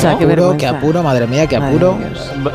O sea, qué apuro, vergüenza. qué apuro, madre mía, qué apuro.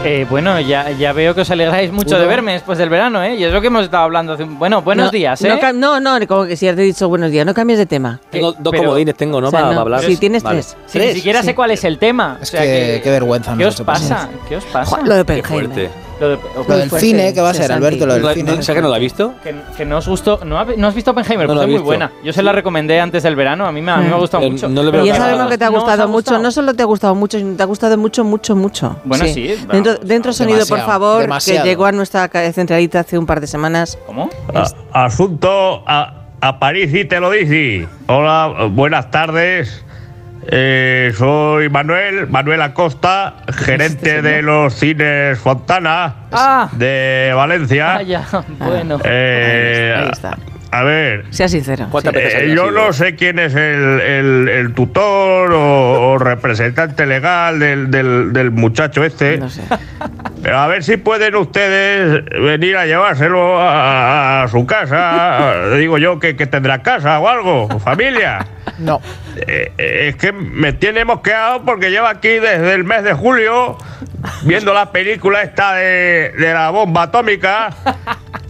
Eh, bueno, ya, ya veo que os alegráis mucho de verme después del verano, ¿eh? Y es lo que hemos estado hablando hace un... Bueno, buenos No, días, ¿eh? No, no, no, como que si ya te he dicho buenos días, no cambies de tema. Tengo dos pero- comodines, tengo, ¿no? O sea, para, no, para hablar. Si tienes Vale. tres. Si ni siquiera Sí. sé cuál es el tema. Es o sea que- qué vergüenza ¿Qué os pasa? ¿Qué os pasa? Jo, Lo de fuerte. Lo de- Lo Muy del fuerte, cine, ¿qué va a sí, ser. Alberto? Lo del ¿No, cine. no, ¿sabes que no lo ha visto? Que, que no os gustó. ¿No, ha- no has visto Oppenheimer? No Pues es muy visto. buena. Yo se la recomendé antes del verano. A mí me, a mí me ha gustado Eh, mucho. no le veo Y ya sabemos que te ha ¿No os gustado ha mucho. gustado? No solo te ha gustado mucho, sino te ha gustado mucho, mucho, mucho. Bueno, sí, Dentro, vamos, dentro sonido, por favor, demasiado. que llegó a nuestra centralita hace un par de semanas. ¿Cómo? A- asunto a, a París y te lo dice. Hola, buenas tardes. Eh, soy Manuel, Manuel Acosta, gerente de los cines Fontana Ah. de Valencia. Ah, ya. Bueno. Eh, Ahí está. A ver, Sea sincero. ¿Cuántas veces eh, yo sido? no sé quién es el, el- el tutor o, o representante legal del, del- del muchacho este. No sé. Pero a ver si pueden ustedes venir a llevárselo a, a su casa. Digo yo que, que tendrá casa o algo, familia. No. Eh, es que me tiene mosqueado porque lleva aquí desde el mes de julio viendo la película esta de, de la bomba atómica.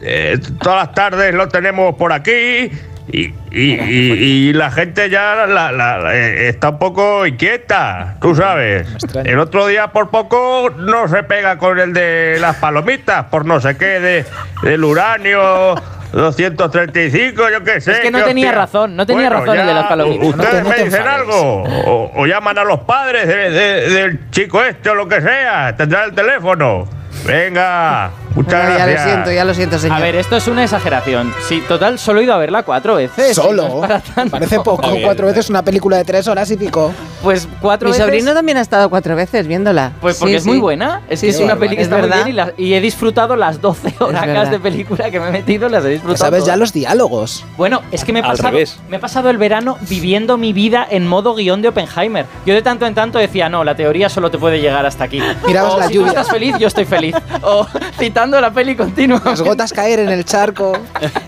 Eh, todas las tardes lo tenemos por aquí. Y, y- y- y la gente ya la- la- la- eh, está un poco inquieta, tú sabes. El otro día por poco no se pega con el de las palomitas, por no sé qué, de, del uranio 235, yo qué sé. Es que no tenía hostia. razón, no tenía razón el de las palomitas. Ustedes No me dicen algo, o, o llaman a los padres de- de- del chico este o lo que sea, tendrán el teléfono. Venga, muchas Bueno, ya lo siento, ya lo siento, señor. A ver, esto es una exageración. Sí, total, solo he ido a verla cuatro veces. Solo. No es para tanto. Parece poco. Cuatro veces una película de tres horas y pico. Pues cuatro Mi veces. sobrino también ha estado cuatro veces viéndola. Pues porque Sí, es sí. muy buena. Es Sí, que es una es película verdad. está muy bien y, la- y he disfrutado las 12 horas verdad. de película que me he metido, las he disfrutado. Sabes ya todas. los diálogos. Bueno, es que me he, Al pasado, revés. me he pasado el verano viviendo mi vida en modo guion de Oppenheimer. Yo de tanto en tanto decía, no, la teoría solo te puede llegar hasta aquí. Mirabas o la si lluvia. tú estás feliz, yo estoy feliz. O citando la peli continua. Las gotas caer en el charco.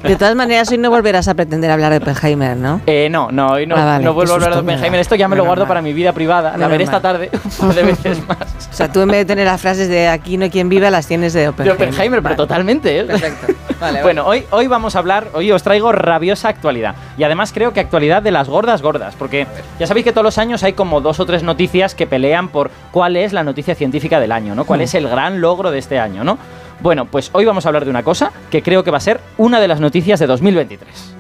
De todas maneras, hoy no volverás a pretender hablar de Oppenheimer, ¿no? Eh, no, no, hoy no, Ah, vale, no vuelvo a hablar de. Oppenheimer. Esto ya me lo guardo mal. para mi vida privada. La Menos veré esta tarde un par de veces más. O sea, tú en vez de tener las frases de aquí no hay quien viva, las tienes de De Oppenheimer. Oppenheimer, pero totalmente. ¿eh? Perfecto. Vale, Bueno, hoy, hoy vamos a hablar, hoy os traigo rabiosa actualidad. Y además creo que actualidad de las gordas gordas, porque ya sabéis que todos los años hay como dos o tres noticias que pelean por cuál es la noticia científica del año, ¿no? ¿Cuál es el gran logro de este año, ¿no? Bueno, pues hoy vamos a hablar de una cosa que creo que va a ser una de las noticias de 2023.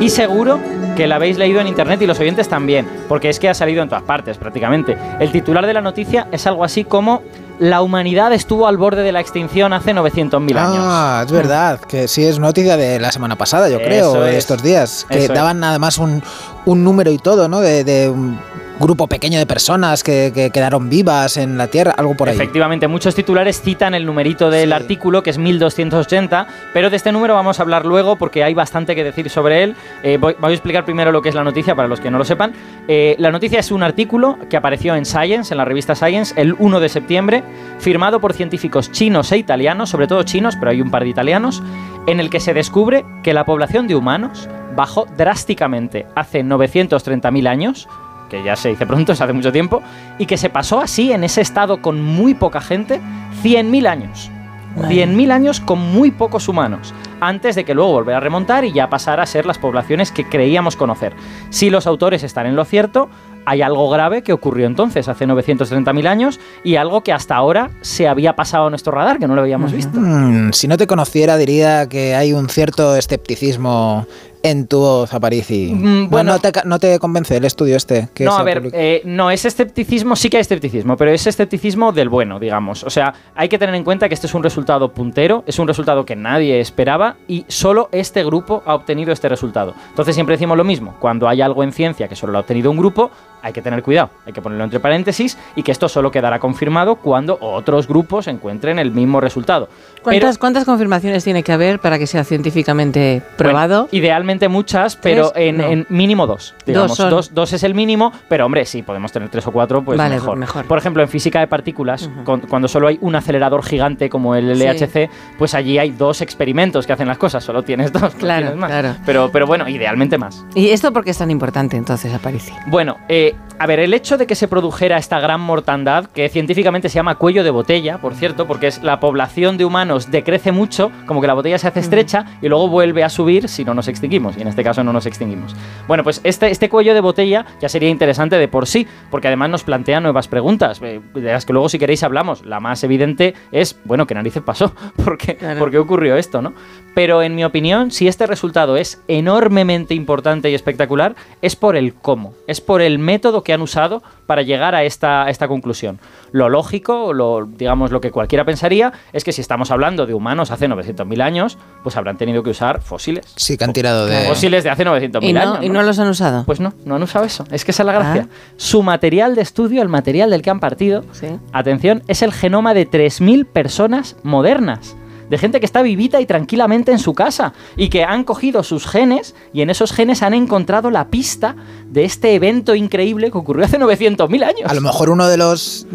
Y seguro que la habéis leído en internet y los oyentes también, porque es que ha salido en todas partes prácticamente. El titular de la noticia es algo así como la humanidad estuvo al borde de la extinción hace 900.000 años. Ah, es verdad. Que sí es noticia de la semana pasada, yo creo, Eso de es. estos días. Que Eso es. daban además un, un número y todo, ¿no? De, de un grupo pequeño de personas que, que quedaron vivas en la Tierra, algo por ahí. Efectivamente, muchos titulares citan el numerito del Sí. artículo, que es 1280, pero de este número vamos a hablar luego porque hay bastante que decir sobre él. Eh, voy, voy a explicar primero lo que es la noticia para los que no lo sepan. Eh, la noticia es un artículo que apareció en Science, en la revista Science, el 1 de septiembre, firmado por científicos chinos e italianos, sobre todo chinos, pero hay un par de italianos, en el que se descubre que la población de humanos bajó drásticamente hace 930.000 años que ya se dice pronto, es hace mucho tiempo, y que se pasó así en ese estado con muy poca gente 100.000 años. Madre 100.000 años con muy pocos humanos, antes de que luego volviera a remontar y ya pasara a ser las poblaciones que creíamos conocer. Si los autores están en lo cierto, hay algo grave que ocurrió entonces, hace 930.000 años, y algo que hasta ahora se había pasado a nuestro radar, que no lo habíamos visto. Mm, si no te conociera, diría que hay un cierto escepticismo en tu voz, Aparici. Mm, No- bueno. no, te, no te convence el estudio este. que no, a ver, eh, no, ese escepticismo, sí que hay escepticismo, pero es escepticismo del bueno, digamos. O sea, hay que tener en cuenta que este es un resultado puntero, es un resultado que nadie esperaba y solo este grupo ha obtenido este resultado. Entonces siempre decimos lo mismo, cuando hay algo en ciencia que solo lo ha obtenido un grupo, hay que tener cuidado, hay que ponerlo entre paréntesis y que esto solo quedará confirmado cuando otros grupos encuentren el mismo resultado. ¿Cuántas, Pero- ¿Cuántas confirmaciones tiene que haber para que sea científicamente probado? Bueno, idealmente muchas, pero en, No. en mínimo dos. Digamos, son. dos, dos es el mínimo, pero hombre, sí, podemos tener tres o cuatro, pues Vale, mejor. mejor. Por ejemplo, en física de partículas, con- cuando solo hay un acelerador gigante como el Sí. LHC, pues allí hay dos experimentos que hacen las cosas, solo tienes dos, no Claro, tienes más. claro. Pero, pero bueno, idealmente más. ¿Y esto por qué es tan importante entonces, Aparici? Bueno, eh, a ver, el hecho de que se produjera esta gran mortandad, que científicamente se llama cuello de botella, por cierto, porque es la población de humanos decrece mucho, como que la botella se hace estrecha y luego vuelve a subir si no nos extinguimos, y en este caso no nos extinguimos. Bueno, pues este, este cuello de botella ya sería interesante de por sí, porque además nos plantea nuevas preguntas, eh, de las que luego si queréis hablamos. La más evidente es, bueno, ¿qué narices pasó? ¿Por qué, Claro. por qué ocurrió esto, no? Pero en mi opinión, si este resultado es enormemente importante y espectacular, es por el cómo, es por el método que han usado para llegar a esta, a esta conclusión. Lo lógico, lo, digamos lo que cualquiera pensaría, es que si estamos hablando de humanos hace 900.000 años, pues habrán tenido que usar fósiles. Sí, que han tirado de. Fósiles de hace 900.000 ¿Y no, años. ¿Y no los han usado? Pues no, no han usado eso. Es que esa es la gracia. Ah. Su material de estudio, el material del que han partido, Sí. atención, es el genoma de 3.000 personas modernas. De gente que está vivita y tranquilamente en su casa y que han cogido sus genes y en esos genes han encontrado la pista de este evento increíble que ocurrió hace 900.000 años. A lo mejor uno de los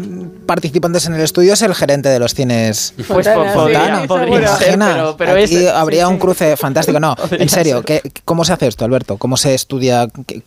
participantes en el estudio es el gerente de los cines. Pues Fontana, sí, podría, ser, Imagina, pero, pero aquí es- habría sí, un sí. cruce fantástico. No, Podría en serio, ser. ¿qué- ¿cómo se hace esto, Alberto? ¿Cómo se estudia? ¿Qué-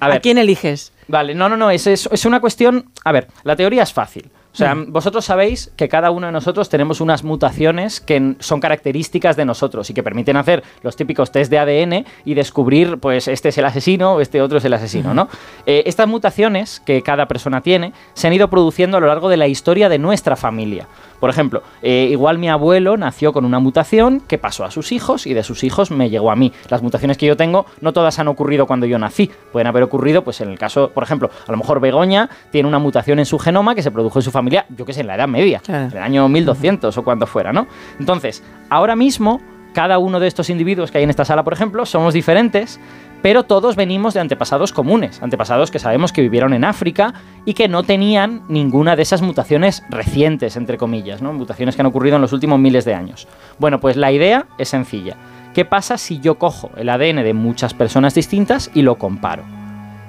A ¿A, ver, quién eliges? Vale, no, no, no, es, es, es una cuestión... A ver, la teoría es fácil. O sea, Mm. vosotros sabéis que cada uno de nosotros tenemos unas mutaciones que son características de nosotros y que permiten hacer los típicos test de ADN y descubrir, pues, este es el asesino o este otro es el asesino, ¿no? Eh, estas mutaciones que cada persona tiene se han ido produciendo a lo largo de la historia de nuestra familia. Por ejemplo, eh, igual mi abuelo nació con una mutación que pasó a sus hijos y de sus hijos me llegó a mí. Las mutaciones que yo tengo no todas han ocurrido cuando yo nací. Pueden haber ocurrido, pues en el caso, por ejemplo, a lo mejor Begoña tiene una mutación en su genoma que se produjo en su familia, yo que sé, en la Edad Media, Claro. en el año 1200 o cuando fuera, ¿no? Entonces, ahora mismo, cada uno de estos individuos que hay en esta sala, por ejemplo, somos diferentes, pero todos venimos de antepasados comunes, antepasados que sabemos que vivieron en África y que no tenían ninguna de esas mutaciones recientes, entre comillas, ¿no? Mutaciones que han ocurrido en los últimos miles de años. Bueno, pues la idea es sencilla. ¿Qué pasa si yo cojo el ADN de muchas personas distintas y lo comparo?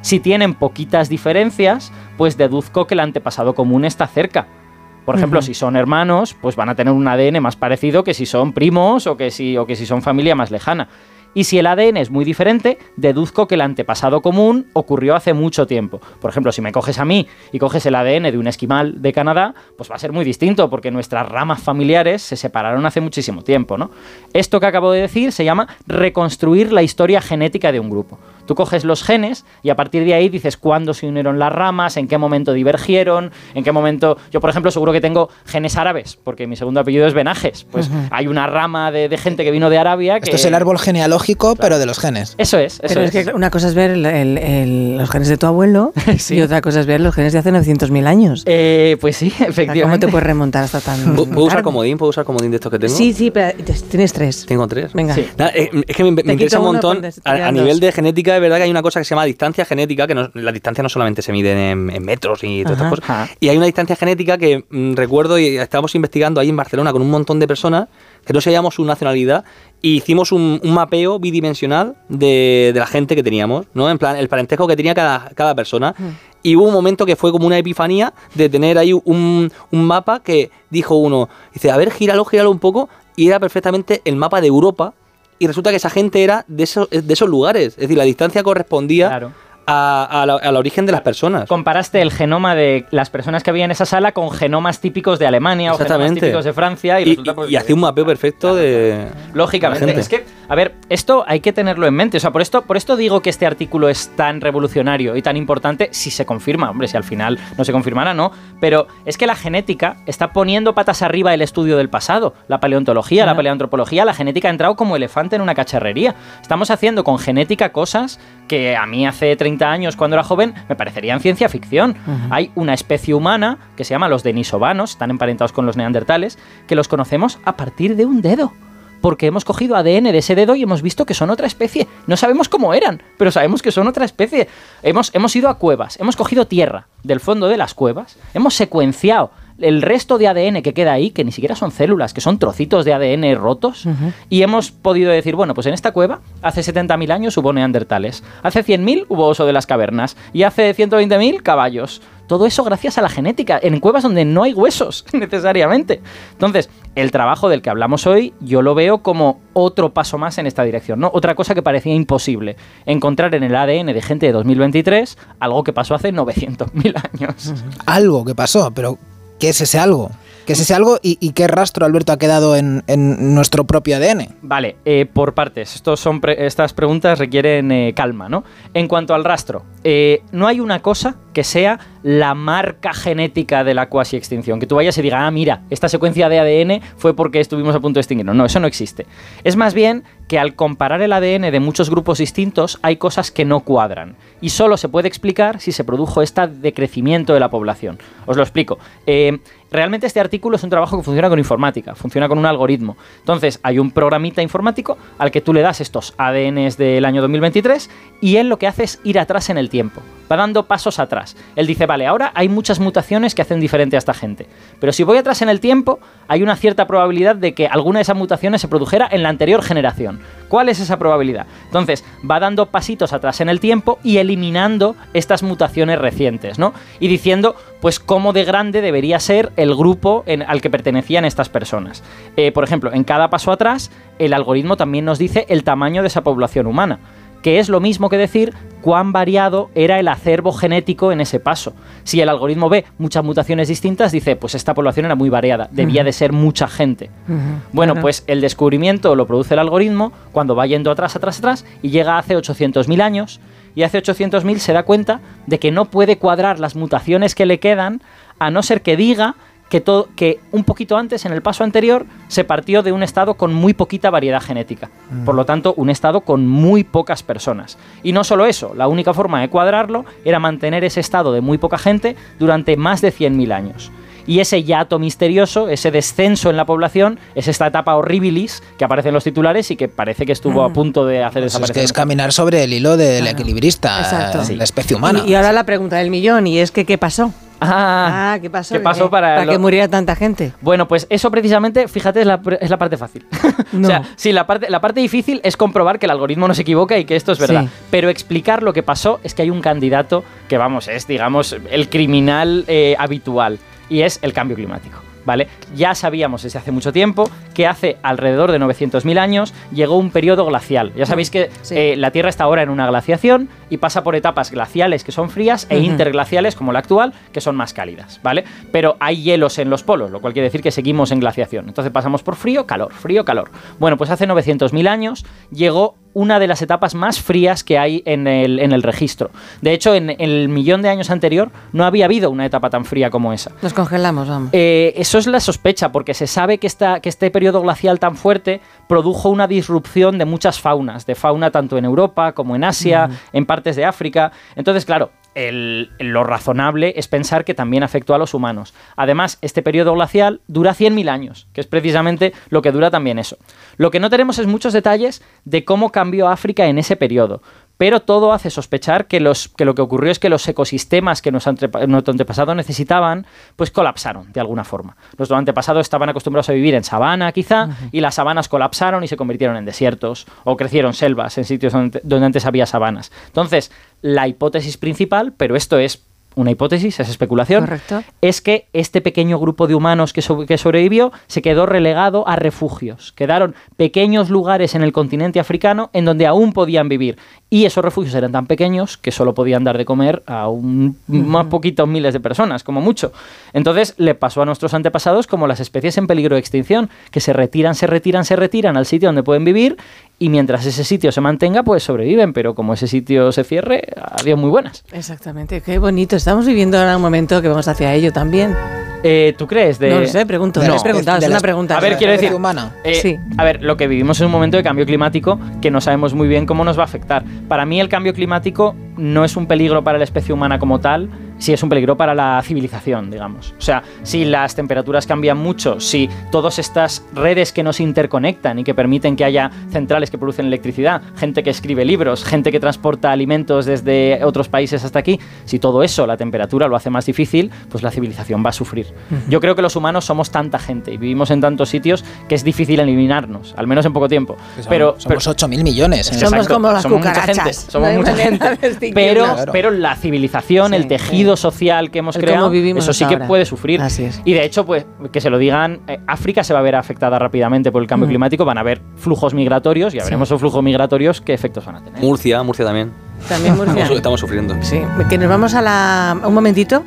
Si tienen poquitas diferencias, pues deduzco que el antepasado común está cerca. Por ejemplo, si son hermanos, pues van a tener un ADN más parecido que si son primos o que si, o que si son familia más lejana. Y si el ADN es muy diferente, deduzco que el antepasado común ocurrió hace mucho tiempo. Por ejemplo, si me coges a mí y coges el ADN de un esquimal de Canadá, pues va a ser muy distinto porque nuestras ramas familiares se separaron hace muchísimo tiempo, ¿no? Esto que acabo de decir se llama reconstruir la historia genética de un grupo. Tú coges los genes y a partir de ahí dices cuándo se unieron las ramas, en qué momento divergieron, en qué momento... Yo, por ejemplo, seguro que tengo genes árabes, porque mi segundo apellido es Benajes. Pues hay una rama de, de gente que vino de Arabia que... Esto es el árbol genealógico, pero de los genes. Eso es, eso Pero es, que una cosa es ver el- el- el- los genes de tu abuelo Sí. y otra cosa es ver los genes de hace 900.000 años. Eh, pues sí, sea, ¿Cómo efectivamente. te puedes remontar hasta tan ¿Puedo usar tarde? comodín? ¿Puedo usar comodín de estos que tengo? Sí, sí, pero tienes tres. Tengo tres. Venga. Sí. Nada, eh, es que me, me interesa un montón. te A, a nivel de genética, es verdad que hay una cosa que se llama distancia genética, que no- la distancia no solamente se mide en, en metros y todas Ajá. estas cosas. Ajá. Y hay una distancia genética que mm, recuerdo y estábamos investigando ahí en Barcelona con un montón de personas que no sabíamos su nacionalidad y hicimos un, un mapeo bidimensional de, de la gente que teníamos, ¿no? En plan, el parentesco que tenía cada, cada persona. Y hubo un momento que fue como una epifanía de tener ahí un, un mapa que dijo uno, dice, a ver, gíralo, gíralo un poco, y era perfectamente el mapa de Europa. Y resulta que esa gente era de esos, de esos lugares. Es decir, la distancia correspondía Claro. A, a la- al origen de las personas. Comparaste el genoma de las personas que había en esa sala con genomas típicos de Alemania o genomas típicos de Francia y, Y, resulta pues, y hacía un mapeo perfecto de... Lógicamente, la gente. es que, a ver, esto hay que tenerlo en mente. O sea, por esto, por esto digo que este artículo es tan revolucionario y tan importante si se confirma. Hombre, si al final no se confirmara, no. Pero es que la genética está poniendo patas arriba el estudio del pasado. La paleontología, la Ajá. paleoantropología, la genética ha entrado como elefante en una cacharrería. Estamos haciendo con genética cosas que a mí hace 30 años, cuando era joven, me parecerían ciencia ficción. Hay una especie humana que se llama los denisovanos, están emparentados con los neandertales, que los conocemos a partir de un dedo porque hemos cogido ADN de ese dedo y hemos visto que son otra especie. No sabemos cómo eran, pero sabemos que son otra especie. Hemos, hemos ido a cuevas, hemos cogido tierra del fondo de las cuevas, hemos secuenciado el resto de ADN que queda ahí, que ni siquiera son células, que son trocitos de ADN rotos, y hemos podido decir, bueno, pues en esta cueva hace 70.000 años hubo neandertales, hace 100.000 hubo oso de las cavernas, y hace 120.000 caballos. Todo eso gracias a la genética, en cuevas donde no hay huesos necesariamente. Entonces, el trabajo del que hablamos hoy, yo lo veo como otro paso más en esta dirección, ¿no? Otra cosa que parecía imposible, encontrar en el ADN de gente de 2023 algo que pasó hace 900.000 años. Algo que pasó, pero ¿qué es ese algo? ¿Qué es ese algo y, qué rastro, Alberto, ha quedado en, nuestro propio ADN? Vale, eh, por partes. Estos son estas preguntas requieren eh, calma, ¿no? En cuanto al rastro, eh, no hay una cosa que sea la marca genética de la cuasi extinción. Que tú vayas y digas, ah, mira, esta secuencia de ADN fue porque estuvimos a punto de extinguirnos. No, eso no existe. Es más bien que al comparar el ADN de muchos grupos distintos hay cosas que no cuadran. Y solo se puede explicar si se produjo este decrecimiento de la población. Os lo explico. Eh, realmente este artículo es un trabajo que funciona con informática, funciona con un algoritmo. Entonces hay un programita informático al que tú le das estos ADNs del año 2023 y él lo que hace es ir atrás en el tiempo. Va dando pasos atrás. Él dice, vale, ahora hay muchas mutaciones que hacen diferente a esta gente. Pero si voy atrás en el tiempo, hay una cierta probabilidad de que alguna de esas mutaciones se produjera en la anterior generación. ¿Cuál es esa probabilidad? Entonces, va dando pasitos atrás en el tiempo y eliminando estas mutaciones recientes, ¿no? Y diciendo, pues, cómo de grande debería ser el grupo al que pertenecían estas personas. Eh, por ejemplo, en cada paso atrás, el algoritmo también nos dice el tamaño de esa población humana que es lo mismo que decir cuán variado era el acervo genético en ese paso. Si el algoritmo ve muchas mutaciones distintas, dice, pues esta población era muy variada, debía de ser mucha gente. Bueno, pues el descubrimiento lo produce el algoritmo cuando va yendo atrás, atrás, atrás y llega hace 800.000 años y hace 800.000 se da cuenta de que no puede cuadrar las mutaciones que le quedan a no ser que diga que, todo, que un poquito antes, en el paso anterior, se partió de un estado con muy poquita variedad genética. Por lo tanto, un estado con muy pocas personas. Y no solo eso, la única forma de cuadrarlo era mantener ese estado de muy poca gente durante más de 100.000 años. Y ese yato misterioso, ese descenso en la población, es esta etapa horribilis que aparece en los titulares y que parece que estuvo a punto de hacer Pues es desaparecer. que es caminar sobre el hilo del equilibrista, Exacto. la especie humana. Y, y ahora la pregunta del millón, y es que ¿qué pasó? Ah, Ah, ¿qué pasó? ¿Qué pasó para, lo- que muriera tanta gente? Bueno, pues eso precisamente, fíjate, es la, es la parte fácil. No. o sea, sí, la parte, la parte difícil es comprobar que el algoritmo no se equivoca y que esto es verdad. Sí. Pero explicar lo que pasó es que hay un candidato que, vamos, es, digamos, el criminal eh, habitual y es el cambio climático. ¿Vale? Ya sabíamos desde hace mucho tiempo que hace alrededor de 900.000 años llegó un periodo glacial. Ya sabéis que Sí. eh, la Tierra está ahora en una glaciación y pasa por etapas glaciales que son frías e interglaciales como la actual que son más cálidas, ¿vale? Pero hay hielos en los polos, lo cual quiere decir que seguimos en glaciación. Entonces pasamos por frío, calor, frío, calor. Bueno, pues hace 900.000 años llegó una de las etapas más frías que hay en el, en el registro. De hecho, en el millón de años anterior no había habido una etapa tan fría como esa. Nos congelamos, vamos. Eh, eso es la sospecha, porque se sabe que, esta, que este periodo glacial tan fuerte produjo una disrupción de muchas faunas, de fauna tanto en Europa como en Asia, en partes de África. Entonces, claro, lo razonable es pensar que también afectó a los humanos. Además, este periodo glacial dura 100.000 años, que es precisamente lo que dura también eso. Lo que no tenemos es muchos detalles de cómo cambió África en ese periodo. Pero todo hace sospechar que, los, que lo que ocurrió es que los ecosistemas que nuestro antepa- nuestro antepasado necesitaban, pues colapsaron de alguna forma. Nuestros antepasados estaban acostumbrados a vivir en sabana, quizá, y las sabanas colapsaron y se convirtieron en desiertos, o crecieron selvas en sitios donde, donde antes había sabanas. Entonces, la hipótesis principal, pero esto es una hipótesis, es especulación, Correcto. es que este pequeño grupo de humanos que, so- que sobrevivió se quedó relegado a refugios. Quedaron pequeños lugares en el continente africano en donde aún podían vivir. Y esos refugios eran tan pequeños que solo podían dar de comer a un, más poquitos miles de personas, como mucho. Entonces le pasó a nuestros antepasados como las especies en peligro de extinción, que se retiran, se retiran, se retiran al sitio donde pueden vivir y mientras ese sitio se mantenga, pues sobreviven. Pero como ese sitio se cierre, adiós muy buenas. Exactamente, qué bonito. Estamos viviendo ahora un momento que vamos hacia ello también. Eh, ¿Tú crees? De... No lo sé, pregunto. no es una la- pregunta. A ver, quiero decir, humana. eh, Sí. a ver, lo que vivimos es un momento de cambio climático que no sabemos muy bien cómo nos va a afectar. Para mí el cambio climático no es un peligro para la especie humana como tal, si es un peligro para la civilización, digamos. O sea, si las temperaturas cambian mucho, si todas estas redes que nos interconectan y que permiten que haya centrales que producen electricidad, gente que escribe libros, gente que transporta alimentos desde otros países hasta aquí, si todo eso, la temperatura lo hace más difícil, pues la civilización va a sufrir. Yo creo que los humanos somos tanta gente y vivimos en tantos sitios que es difícil eliminarnos, al menos en poco tiempo. Pero, pero- Somos 8.000 millones. ¿eh? Somos como las somos mucha cucarachas. gente, somos No mucha gente. Pero, Claro. pero la civilización, Sí, el tejido sí. social que hemos El creado, vivimos eso sí que ahora. puede sufrir. Así es. Y de hecho, pues que se lo digan, eh, África se va a ver afectada rápidamente por el cambio Mm. climático, van a haber flujos migratorios y ya veremos esos flujos migratorios qué efectos van a tener. Murcia, Murcia también. También Murcia. Estamos, estamos sufriendo. Sí, que nos vamos a la... Un momentito.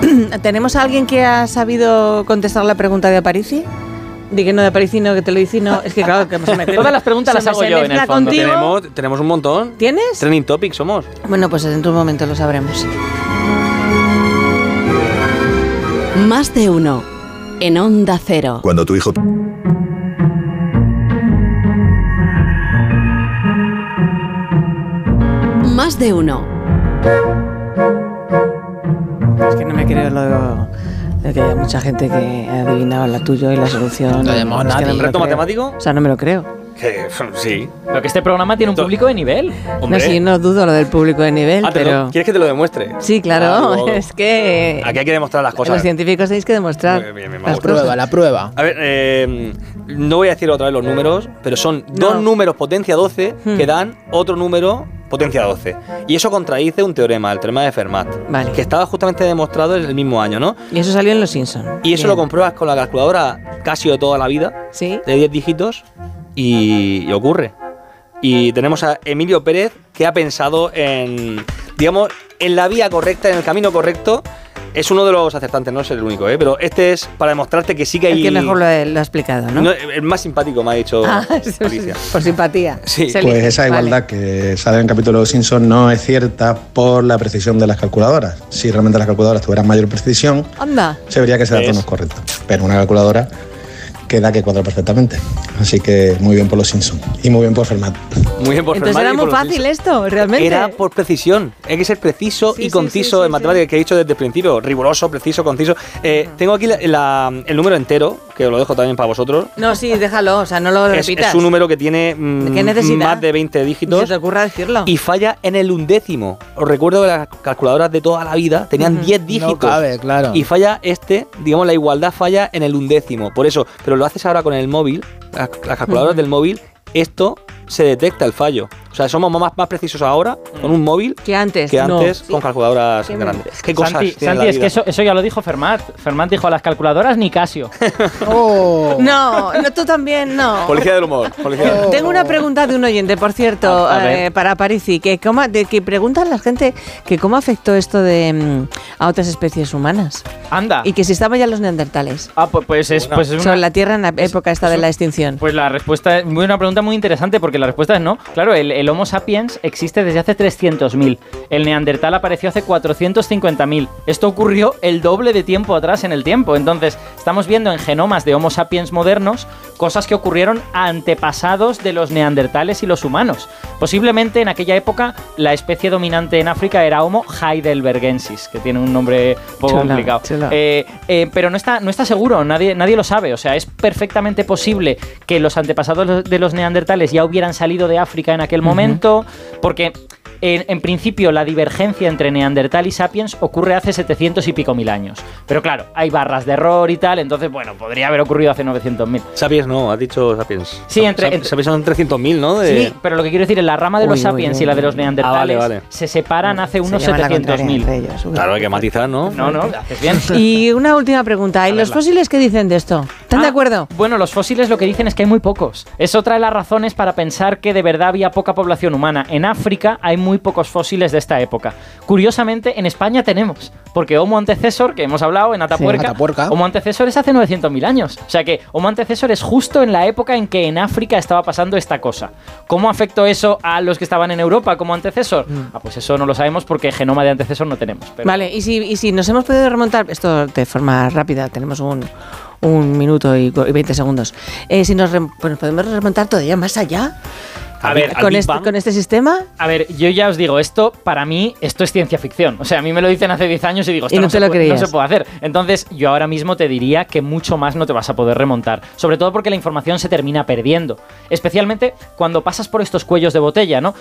¿Tenemos a alguien que ha sabido contestar la pregunta de Aparici? Di que no de Aparici, no, que te lo hice, no. Es que claro, que se me Todas las preguntas se las hago yo, en el fondo. contigo. Tenemos, tenemos un montón. ¿Tienes? Trending topic somos. Bueno, pues en un momento lo sabremos. Más de uno. En Onda Cero. Cuando tu hijo Más de uno. Es que no me creo lo de que haya mucha gente que ha adivinado la tuya y la solución. No llamó Es que lo ¿Reto creo. matemático? O sea, no me lo creo. Sí. Pero que este programa tiene un público de nivel. Hombre. No, sí, no dudo lo del público de nivel, Ah, lo- pero... ¿Quieres que te lo demuestre? Sí, claro, Claro. es que... Aquí hay que demostrar las cosas. Los científicos tenéis que demostrar bien, las La prueba, la prueba. A ver, eh, no voy a decir otra vez los números, pero son No. dos números potencia 12 Hmm. que dan otro número potencia 12. Y eso contradice un teorema, el teorema de Fermat, Vale. que estaba justamente demostrado en el mismo año, ¿no? Y eso salió en Los Simpsons. Y eso lo compruebas con la calculadora Casio de toda la vida, Sí. de 10 dígitos, y, y ocurre. Y tenemos a Emilio Pérez, que ha pensado en, digamos, en la vía correcta, en el camino correcto. Es uno de los acertantes, no es el único, ¿eh? pero este es para demostrarte que sí que hay... El que mejor lo, ha- lo ha explicado, ¿no? No, el más simpático me ha dicho Ah, Alicia. por simpatía. Sí. Pues esa Vale. igualdad que sale en el capítulo de los Simpsons no es cierta por la precisión de las calculadoras. Si realmente las calculadoras tuvieran mayor precisión, Anda. se vería que ese dato no es correcto. Pero una calculadora queda que cuadra perfectamente. Así que muy bien por los Simpsons y muy bien por Fermat. Muy bien por Entonces Fermat era muy fácil esto, realmente. Era por precisión. Hay que ser preciso Sí, y conciso sí, sí, en matemáticas que he dicho desde el principio. Riguroso, preciso, conciso. Eh, tengo aquí la- la- el número entero, que os lo dejo también para vosotros. No, sí, déjalo, o sea, no lo Es, repitas. es un número que tiene mm, ¿De qué necesidad? más de 20 Ni se dígitos te ocurra decirlo. y falla en el undécimo. Os recuerdo que las calculadoras de toda la vida tenían Ujú. 10 dígitos. No cabe, claro. Y falla este, digamos, la igualdad falla en el undécimo. Por eso, pero lo haces ahora con el móvil, las, las calculadoras del móvil, esto se detecta el fallo. O sea, somos más, más precisos ahora con un móvil que antes. que no. antes con calculadoras Sí, grandes. ¿Qué cosas Santi, tiene Santi, la es que eso, eso ya lo dijo Fermat. Fermat dijo a las calculadoras ni Casio. Oh. No, no, tú también no. Policía del humor. Policía del humor. Tengo una pregunta de un oyente, por cierto, A- a eh, para Parisi, que, cómo, de, que preguntan la gente que cómo afectó esto de mm, a otras especies humanas Anda. y que si estaban ya los neandertales Ah, pu- pues es, pues es una- sobre la Tierra en la época esta es de la extinción. Pues la respuesta es muy una pregunta muy interesante porque la respuesta es no. Claro, el, el Homo sapiens existe desde hace 300.000. El Neandertal apareció hace 450.000. Esto ocurrió el doble de tiempo atrás en el tiempo. Entonces, estamos viendo en genomas de Homo sapiens modernos cosas que ocurrieron antepasados de los neandertales y los humanos. Posiblemente en aquella época la especie dominante en África era Homo heidelbergensis, que tiene un nombre un poco complicado. Eh, eh, pero no está, no está seguro, nadie, nadie lo sabe. O sea, es perfectamente posible que los antepasados de los neandertales ya hubieran salido de África en aquel momento, porque en, en principio la divergencia entre neandertal y sapiens ocurre hace 700 y pico mil años. Pero claro, hay barras de error y tal, entonces, bueno, podría haber ocurrido hace 900.000. Sapiens no, has dicho Sapiens. Sí, entre- Sap- entre- Sapiens son 300.000, ¿no? De- Sí, pero lo que quiero decir es la rama de los Uy, sapiens uy, y la de los neandertales Ah, vale, vale. se separan hace Se unos llevan la contraria 700.000. entre ellos. Uy. Claro, hay que matizar, ¿no? No, no, haces bien. Y una última pregunta, ¿y los fósiles qué dicen de esto? ¿Están de Ah, acuerdo? Bueno, los fósiles lo que dicen es que hay muy pocos. Es otra de las razones para pensar que de verdad había poca población humana. En África hay muy pocos fósiles de esta época. Curiosamente, en España tenemos, porque Homo antecesor, que hemos hablado en Atapuerca, Atapuerca. Homo antecesor es hace 900.000 años. O sea que Homo antecesor es justo en la época en que en África estaba pasando esta cosa. ¿Cómo afectó eso a los que estaban en Europa como antecesor? Ah, pues eso no lo sabemos porque genoma de antecesor no tenemos. pero- Vale, y si, y si nos hemos podido remontar, esto de forma rápida, tenemos un, un minuto y, cu- y 20 segundos. Eh, si nos, pues nos podemos remontar todavía más allá, A ver, con este, con este sistema A ver, yo ya os digo, esto para mí, esto es ciencia ficción. O sea, a mí me lo dicen hace 10 años y digo, esto Y no no, se lo puede, no se puede hacer. Entonces, yo ahora mismo te diría que mucho más no te vas a poder remontar. Sobre todo porque la información se termina perdiendo. Especialmente cuando pasas por estos cuellos de botella, ¿no?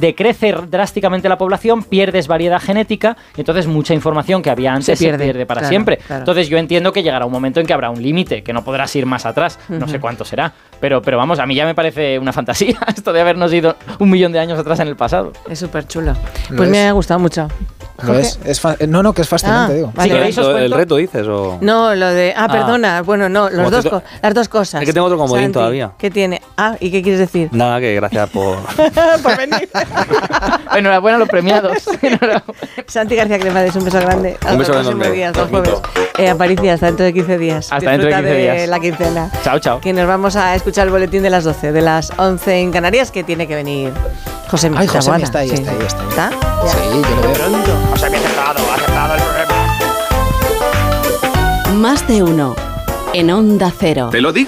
Decrece drásticamente la población, pierdes variedad genética y entonces mucha información que había antes se pierde, pierde, para claro, siempre. claro. Entonces, yo entiendo que llegará un momento en que habrá un límite, que no podrás ir más atrás. No sé cuánto será. Pero, pero vamos, a mí ya me parece una fantasía esto de habernos ido un millón de años atrás en el pasado. es súper chulo. Lo Pues me ha gustado mucho. ¿Lo es? Es fa- no, no, que es fascinante, Ah, digo. vale. Si queréis os ¿El reto dices o...? No, lo de. Ah, perdona. Bueno, no, los dos co- las dos cosas. Es que tengo otro comodín Santi, todavía. ¿Qué tiene? Ah, ¿y qué quieres decir? Nada, que gracias por... Por venir. Enhorabuena a los premiados. Santi García Cremades, un beso grande. Hasta Un beso enorme. día, hasta el jueves. Eh, Aparicia, hasta dentro de 15 días. Hasta dentro de Disfruta 15 días. la quincena. chao, chao. Que nos vamos a escuchar el boletín de las 12, de las 11 en Canarias, que tiene que venir José Ay, José está ahí, Sí. está ahí, está ahí. ¿Está? Sí, yo lo veo. Os había aceptado, ha aceptado el problema. Más de uno. En Onda Cero. Te lo digo.